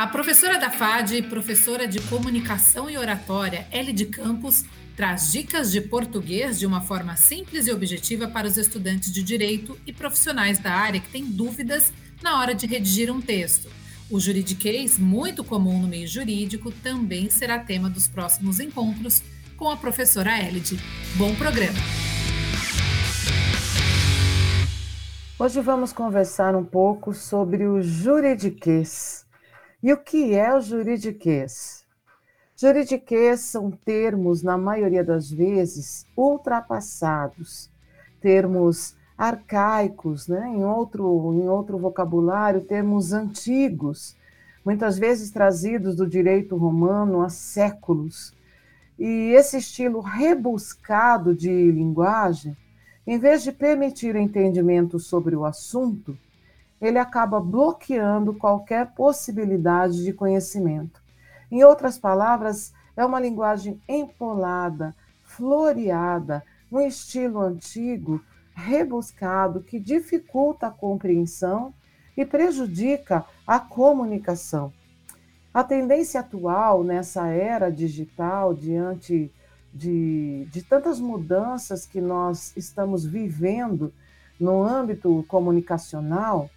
A professora da FAD, professora de comunicação e oratória, Elide Campos, traz dicas de português de uma forma simples e objetiva para os estudantes de direito e profissionais da área que têm dúvidas na hora de redigir um texto. O juridiquês, muito comum no meio jurídico, também será tema dos próximos encontros com a professora Elide. Bom programa! Hoje vamos conversar um pouco sobre o juridiquês. E o que é o juridiquês? Juridiquês são termos, na maioria das vezes, ultrapassados, termos arcaicos, né? em, outro, em outro vocabulário, termos antigos, muitas vezes trazidos do direito romano há séculos. E esse estilo rebuscado de linguagem, em vez de permitir entendimento sobre o assunto, ele acaba bloqueando qualquer possibilidade de conhecimento. Em outras palavras, é uma linguagem empolada, floreada, um estilo antigo, rebuscado, que dificulta a compreensão e prejudica a comunicação. A tendência atual nessa era digital, diante de, de tantas mudanças que nós estamos vivendo no âmbito comunicacional,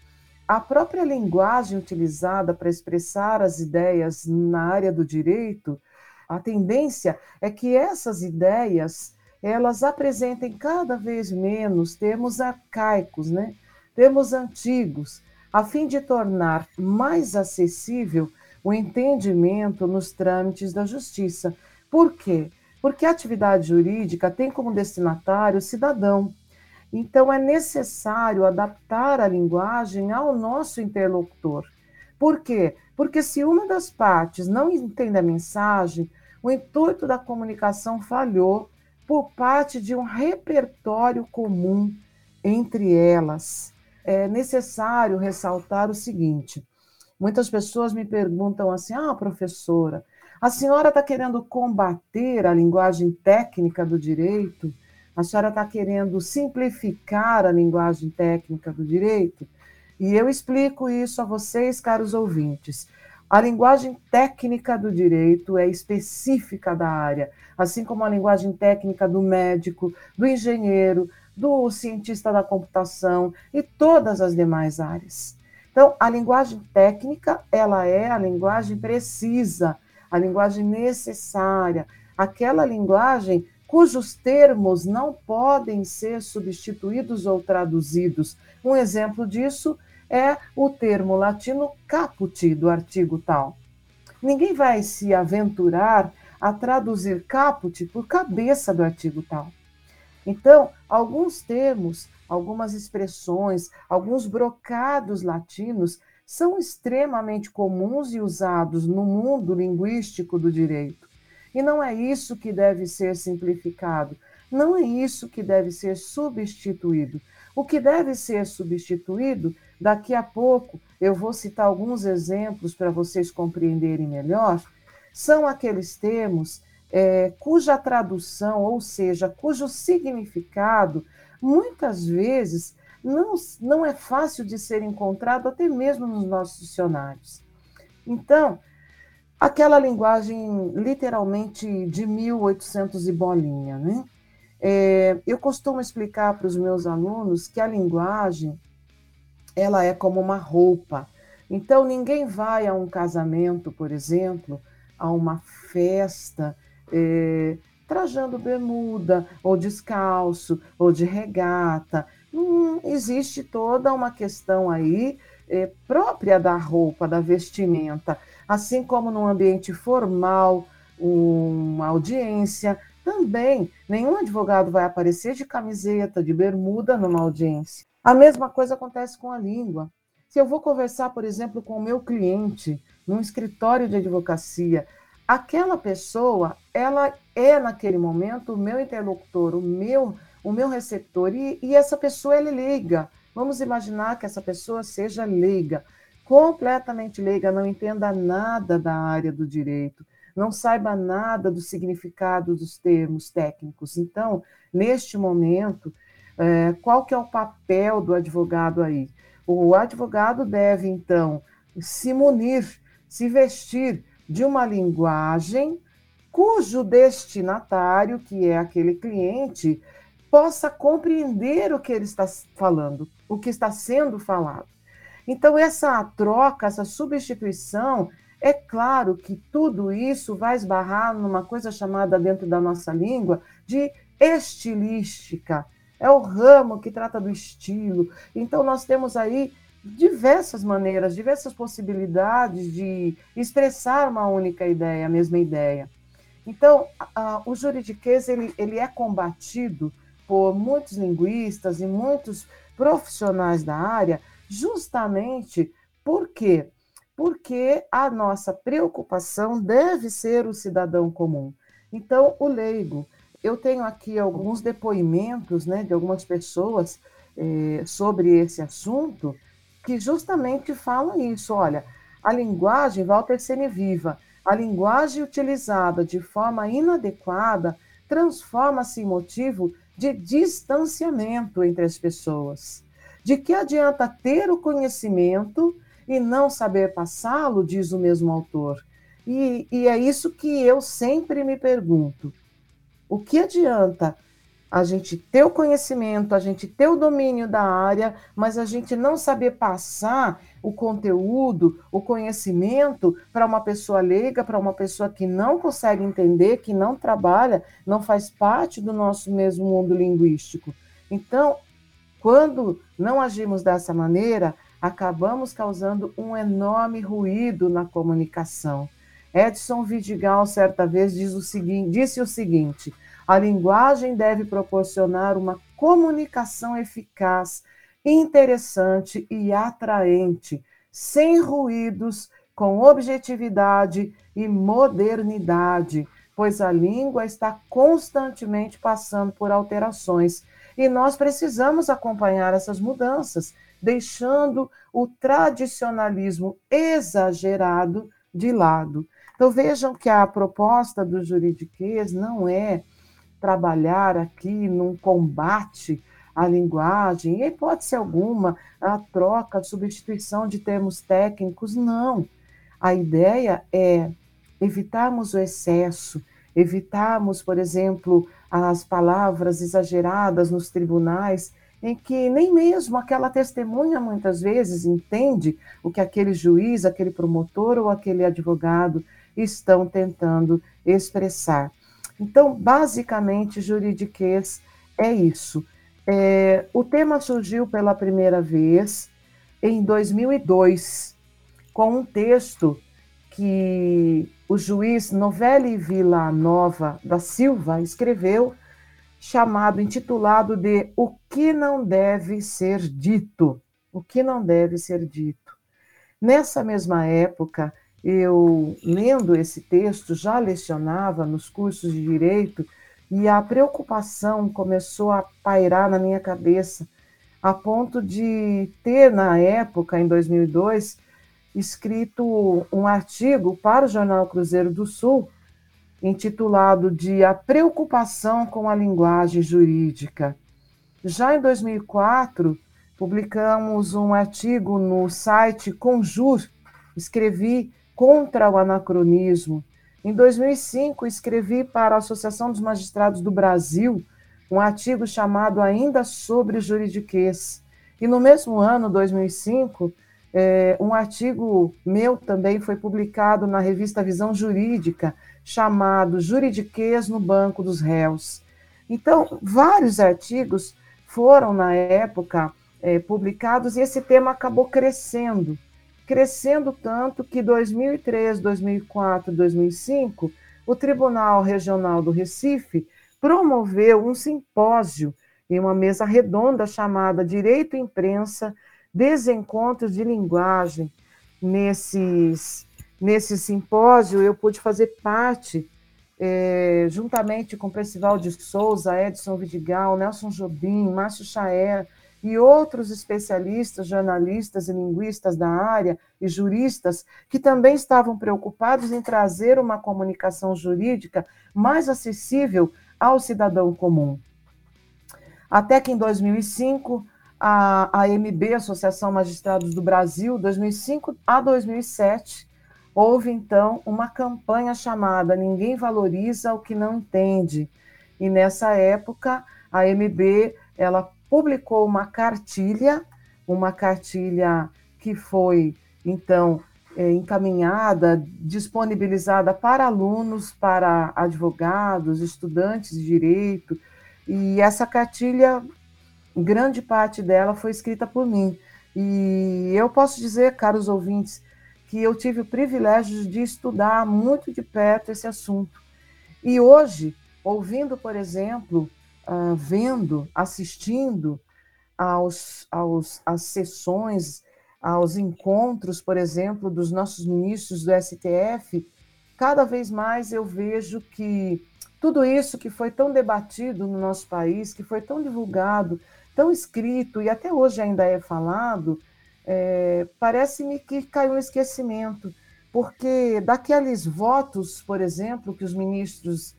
a própria linguagem utilizada para expressar as ideias na área do direito, a tendência é que essas ideias elas apresentem cada vez menos termos arcaicos, né? termos antigos, a fim de tornar mais acessível o entendimento nos trâmites da justiça. Por quê? Porque a atividade jurídica tem como destinatário o cidadão, então, é necessário adaptar a linguagem ao nosso interlocutor. Por quê? Porque se uma das partes não entende a mensagem, o intuito da comunicação falhou por parte de um repertório comum entre elas. É necessário ressaltar o seguinte: muitas pessoas me perguntam assim, ah, professora, a senhora está querendo combater a linguagem técnica do direito? A senhora está querendo simplificar a linguagem técnica do direito? E eu explico isso a vocês, caros ouvintes. A linguagem técnica do direito é específica da área, assim como a linguagem técnica do médico, do engenheiro, do cientista da computação e todas as demais áreas. Então, a linguagem técnica, ela é a linguagem precisa, a linguagem necessária, aquela linguagem cujos termos não podem ser substituídos ou traduzidos. Um exemplo disso é o termo latino caput do artigo tal. Ninguém vai se aventurar a traduzir caput por cabeça do artigo tal. Então, alguns termos, algumas expressões, alguns brocados latinos são extremamente comuns e usados no mundo linguístico do direito. E não é isso que deve ser simplificado, não é isso que deve ser substituído. O que deve ser substituído, daqui a pouco eu vou citar alguns exemplos para vocês compreenderem melhor, são aqueles termos é, cuja tradução, ou seja, cujo significado, muitas vezes não, não é fácil de ser encontrado até mesmo nos nossos dicionários. Então, aquela linguagem literalmente de 1800 e bolinha, né? É, eu costumo explicar para os meus alunos que a linguagem ela é como uma roupa. Então ninguém vai a um casamento, por exemplo, a uma festa é, trajando bermuda ou descalço ou de regata. Hum, existe toda uma questão aí é, própria da roupa, da vestimenta assim como num ambiente formal, uma audiência, também nenhum advogado vai aparecer de camiseta, de bermuda numa audiência. A mesma coisa acontece com a língua. Se eu vou conversar, por exemplo, com o meu cliente num escritório de advocacia, aquela pessoa, ela é naquele momento o meu interlocutor, o meu, o meu receptor, e, e essa pessoa é leiga. Vamos imaginar que essa pessoa seja leiga completamente leiga, não entenda nada da área do direito, não saiba nada do significado dos termos técnicos. Então, neste momento, é, qual que é o papel do advogado aí? O advogado deve, então, se munir, se vestir de uma linguagem cujo destinatário, que é aquele cliente, possa compreender o que ele está falando, o que está sendo falado. Então, essa troca, essa substituição, é claro que tudo isso vai esbarrar numa coisa chamada dentro da nossa língua de estilística. É o ramo que trata do estilo. Então, nós temos aí diversas maneiras, diversas possibilidades de expressar uma única ideia, a mesma ideia. Então, a, o juridiquês ele, ele é combatido por muitos linguistas e muitos profissionais da área, justamente por quê? Porque a nossa preocupação deve ser o cidadão comum. Então, o leigo. Eu tenho aqui alguns depoimentos né, de algumas pessoas eh, sobre esse assunto que justamente falam isso. Olha, a linguagem, Walter Sene Viva, a linguagem utilizada de forma inadequada transforma-se em motivo de distanciamento entre as pessoas. De que adianta ter o conhecimento e não saber passá-lo, diz o mesmo autor. E, e é isso que eu sempre me pergunto. O que adianta a gente ter o conhecimento, a gente ter o domínio da área, mas a gente não saber passar o conteúdo, o conhecimento para uma pessoa leiga, para uma pessoa que não consegue entender, que não trabalha, não faz parte do nosso mesmo mundo linguístico. Então, quando não agimos dessa maneira, acabamos causando um enorme ruído na comunicação. Edson Vidigal, certa vez, diz o seguinte, disse o seguinte: a linguagem deve proporcionar uma comunicação eficaz, interessante e atraente, sem ruídos, com objetividade e modernidade, pois a língua está constantemente passando por alterações e nós precisamos acompanhar essas mudanças, deixando o tradicionalismo exagerado de lado. Então vejam que a proposta do juridiquês não é trabalhar aqui num combate à linguagem, em hipótese alguma, a troca, a substituição de termos técnicos, não. A ideia é evitarmos o excesso, evitarmos, por exemplo, as palavras exageradas nos tribunais, em que nem mesmo aquela testemunha muitas vezes entende o que aquele juiz, aquele promotor ou aquele advogado estão tentando expressar. Então, basicamente, juridiquês é isso. É, o tema surgiu pela primeira vez em 2002, com um texto que o juiz Novelli Vila Nova da Silva escreveu, chamado, intitulado de O que não deve ser dito. O que não deve ser dito. Nessa mesma época, eu, lendo esse texto, já lecionava nos cursos de direito e a preocupação começou a pairar na minha cabeça, a ponto de ter, na época, em 2002, escrito um artigo para o Jornal Cruzeiro do Sul, intitulado de A Preocupação com a Linguagem Jurídica. Já em 2004, publicamos um artigo no site Conjur, escrevi contra o anacronismo. Em 2005, escrevi para a Associação dos Magistrados do Brasil um artigo chamado Ainda sobre Juridiquês. E no mesmo ano, 2005, é, um artigo meu também foi publicado na revista Visão Jurídica, chamado Juridiquês no Banco dos Réus. Então, vários artigos foram, na época, é, publicados e esse tema acabou crescendo crescendo tanto que 2003, 2004, 2005, o Tribunal Regional do Recife promoveu um simpósio em uma mesa redonda chamada Direito Imprensa, Desencontros de Linguagem. Nesses, nesse simpósio, eu pude fazer parte, é, juntamente com o Percival de Souza, Edson Vidigal, Nelson Jobim, Márcio Chaer, e outros especialistas, jornalistas e linguistas da área e juristas que também estavam preocupados em trazer uma comunicação jurídica mais acessível ao cidadão comum. Até que em 2005, a AMB, Associação Magistrados do Brasil, 2005 a 2007, houve então uma campanha chamada Ninguém Valoriza o que Não Entende. E nessa época, a MB ela publicou uma cartilha, uma cartilha que foi então é, encaminhada, disponibilizada para alunos, para advogados, estudantes de direito, e essa cartilha, grande parte dela foi escrita por mim. E eu posso dizer, caros ouvintes, que eu tive o privilégio de estudar muito de perto esse assunto. E hoje, ouvindo, por exemplo, uh, vendo, assistindo aos, aos, às sessões, aos encontros, por exemplo, dos nossos ministros do STF, cada vez mais eu vejo que tudo isso que foi tão debatido no nosso país, que foi tão divulgado, tão escrito e até hoje ainda é falado, é, parece-me que caiu um esquecimento, porque daqueles votos, por exemplo, que os ministros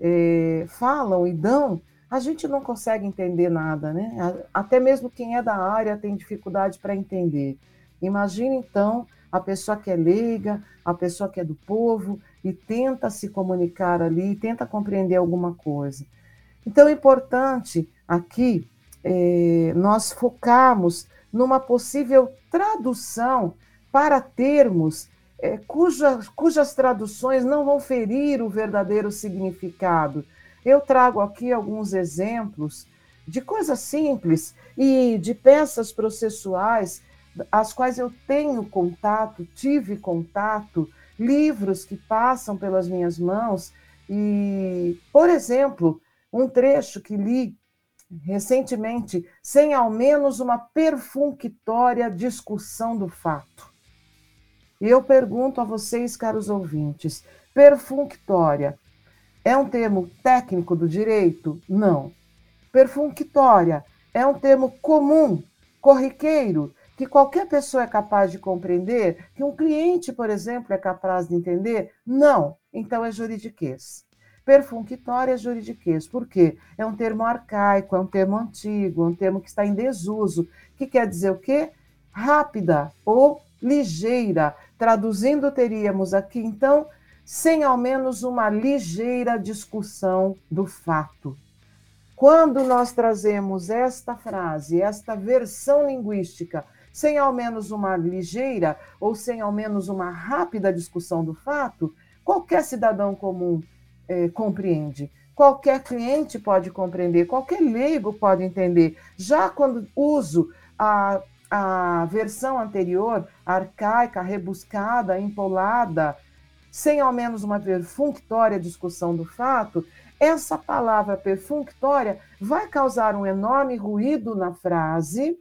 é, falam e dão, a gente não consegue entender nada, né? Até mesmo quem é da área tem dificuldade para entender. Imagina então a pessoa que é leiga, a pessoa que é do povo e tenta se comunicar ali, tenta compreender alguma coisa. Então é importante aqui é, nós focarmos numa possível tradução para termos é, cuja, cujas traduções não vão ferir o verdadeiro significado eu trago aqui alguns exemplos de coisas simples e de peças processuais as quais eu tenho contato, tive contato, livros que passam pelas minhas mãos e, por exemplo, um trecho que li recentemente, sem ao menos uma perfunctória discussão do fato. E eu pergunto a vocês, caros ouvintes, perfunctória é um termo técnico do direito? Não. Perfunctória é um termo comum, corriqueiro, que qualquer pessoa é capaz de compreender, que um cliente, por exemplo, é capaz de entender? Não. Então é juridiquês. Perfunctória é juridiquês. Por quê? É um termo arcaico, é um termo antigo, é um termo que está em desuso, que quer dizer o quê? Rápida ou ligeira. Traduzindo, teríamos aqui, então, sem ao menos uma ligeira discussão do fato. Quando nós trazemos esta frase, esta versão linguística, sem ao menos uma ligeira ou sem ao menos uma rápida discussão do fato, qualquer cidadão comum é, compreende. Qualquer cliente pode compreender, qualquer leigo pode entender. Já quando uso a, a versão anterior, arcaica, rebuscada, empolada, sem ao menos uma perfunctória discussão do fato, essa palavra perfunctória vai causar um enorme ruído na frase,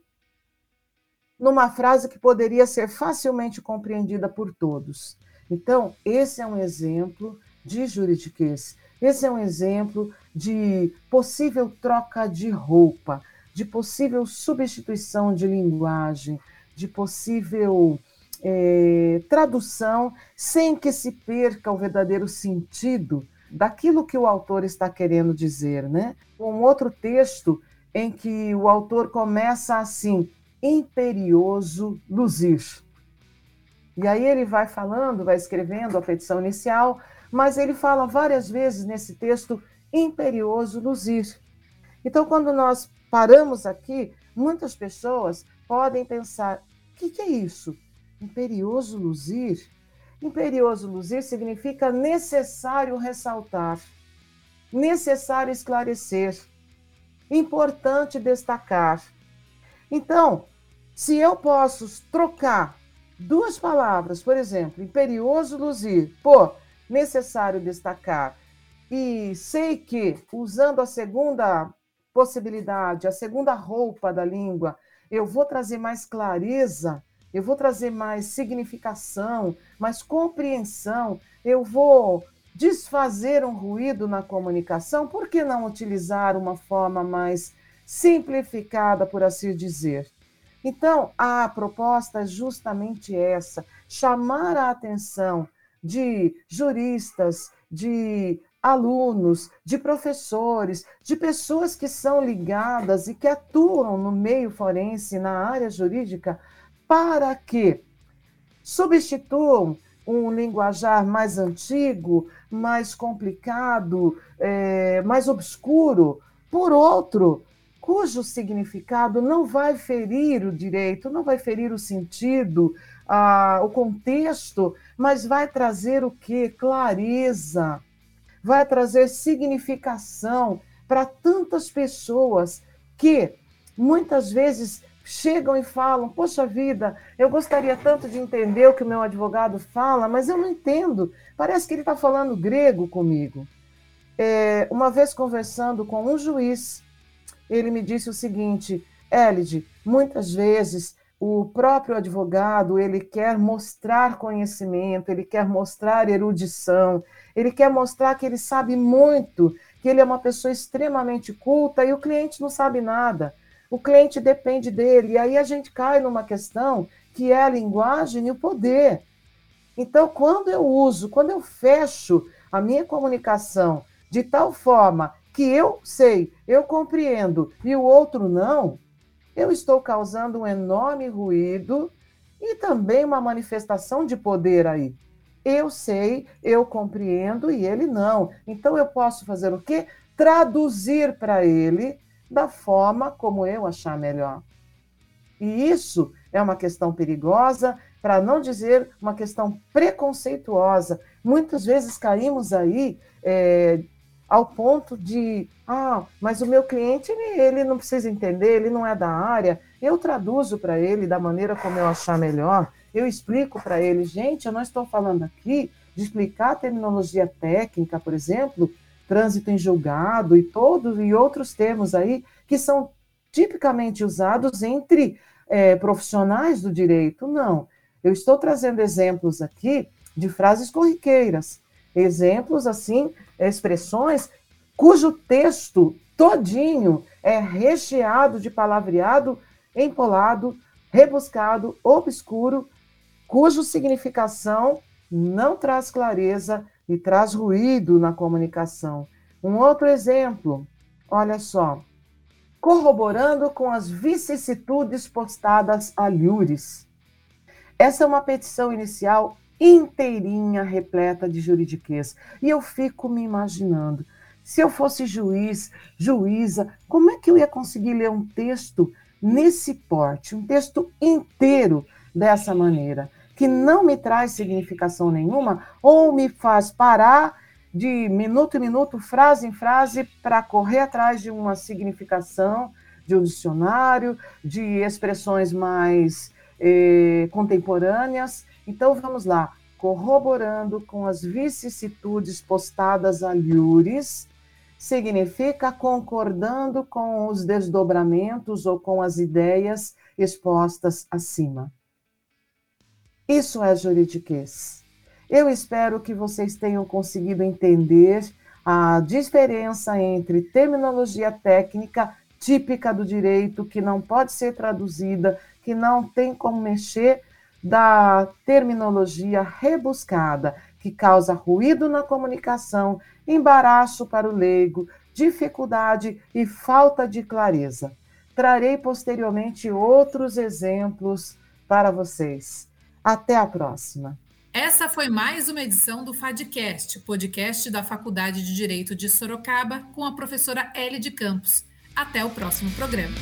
numa frase que poderia ser facilmente compreendida por todos. Então, esse é um exemplo de juridiquês. Esse é um exemplo de possível troca de roupa, de possível substituição de linguagem, de possível é, tradução sem que se perca o verdadeiro sentido daquilo que o autor está querendo dizer, né? Um outro texto em que o autor começa assim: imperioso luzir. E aí ele vai falando, vai escrevendo a petição inicial, mas ele fala várias vezes nesse texto imperioso luzir. Então, quando nós paramos aqui, muitas pessoas podem pensar: o que, que é isso? Imperioso luzir. Imperioso luzir significa necessário ressaltar, necessário esclarecer, importante destacar. Então, se eu posso trocar duas palavras, por exemplo, imperioso luzir por necessário destacar, e sei que, usando a segunda possibilidade, a segunda roupa da língua, eu vou trazer mais clareza eu vou trazer mais significação, mais compreensão, eu vou desfazer um ruído na comunicação, por que não utilizar uma forma mais simplificada, por assim dizer? Então, a proposta é justamente essa: chamar a atenção de juristas, de alunos, de professores, de pessoas que são ligadas e que atuam no meio forense, na área jurídica, para que substituam um linguajar mais antigo, mais complicado, é, mais obscuro, por outro, cujo significado não vai ferir o direito, não vai ferir o sentido, o contexto, mas vai trazer o que? Clareza, vai trazer significação para tantas pessoas que muitas vezes chegam e falam: Poxa vida, eu gostaria tanto de entender o que o meu advogado fala, mas eu não entendo. Parece que ele está falando grego comigo. É, uma vez conversando com um juiz, ele me disse o seguinte: Elide, muitas vezes o próprio advogado ele quer mostrar conhecimento, ele quer mostrar erudição, ele quer mostrar que ele sabe muito, que ele é uma pessoa extremamente culta e o cliente não sabe nada o cliente depende dele. E aí a gente cai numa questão que é a linguagem e o poder. Então, quando eu uso, quando eu fecho a minha comunicação de tal forma que eu sei, eu compreendo e o outro não, eu estou causando um enorme ruído e também uma manifestação de poder aí. Eu sei, eu compreendo e ele não. Então eu posso fazer o quê? Traduzir para ele da forma como eu achar melhor. E isso é uma questão perigosa, para não dizer uma questão preconceituosa. Muitas vezes caímos aí é, ao ponto de, ah, mas o meu cliente ele, ele não precisa entender, ele não é da área. Eu traduzo para ele da maneira como eu achar melhor. Eu explico para ele, gente, eu não estou falando aqui de explicar a terminologia técnica, por exemplo, trânsito em julgado e todos e outros termos aí que são tipicamente usados entre é, profissionais do direito. Não, eu estou trazendo exemplos aqui de frases corriqueiras, exemplos assim, expressões cujo texto todinho é recheado de palavreado empolado, rebuscado, obscuro, cuja significação não traz clareza e traz ruído na comunicação. Um outro exemplo, olha só, corroborando com as vicissitudes postadas a Lures. Essa é uma petição inicial inteirinha, repleta de juridiquês. E eu fico me imaginando, se eu fosse juiz, juíza, como é que eu ia conseguir ler um texto nesse porte, um texto inteiro dessa maneira? Que não me traz significação nenhuma, ou me faz parar de minuto em minuto, frase em frase, para correr atrás de uma significação, de um dicionário, de expressões mais eh, contemporâneas. Então, vamos lá, corroborando com as vicissitudes postadas a Lures, significa concordando com os desdobramentos ou com as ideias expostas acima. Isso é juridiquês. Eu espero que vocês tenham conseguido entender a diferença entre terminologia técnica típica do direito, que não pode ser traduzida, que não tem como mexer, da terminologia rebuscada, que causa ruído na comunicação, embaraço para o leigo, dificuldade e falta de clareza. Trarei posteriormente outros exemplos para vocês. Até a próxima. Essa foi mais uma edição do FADcast, podcast da Faculdade de Direito de Sorocaba, com a professora Ellie de Campos. Até o próximo programa.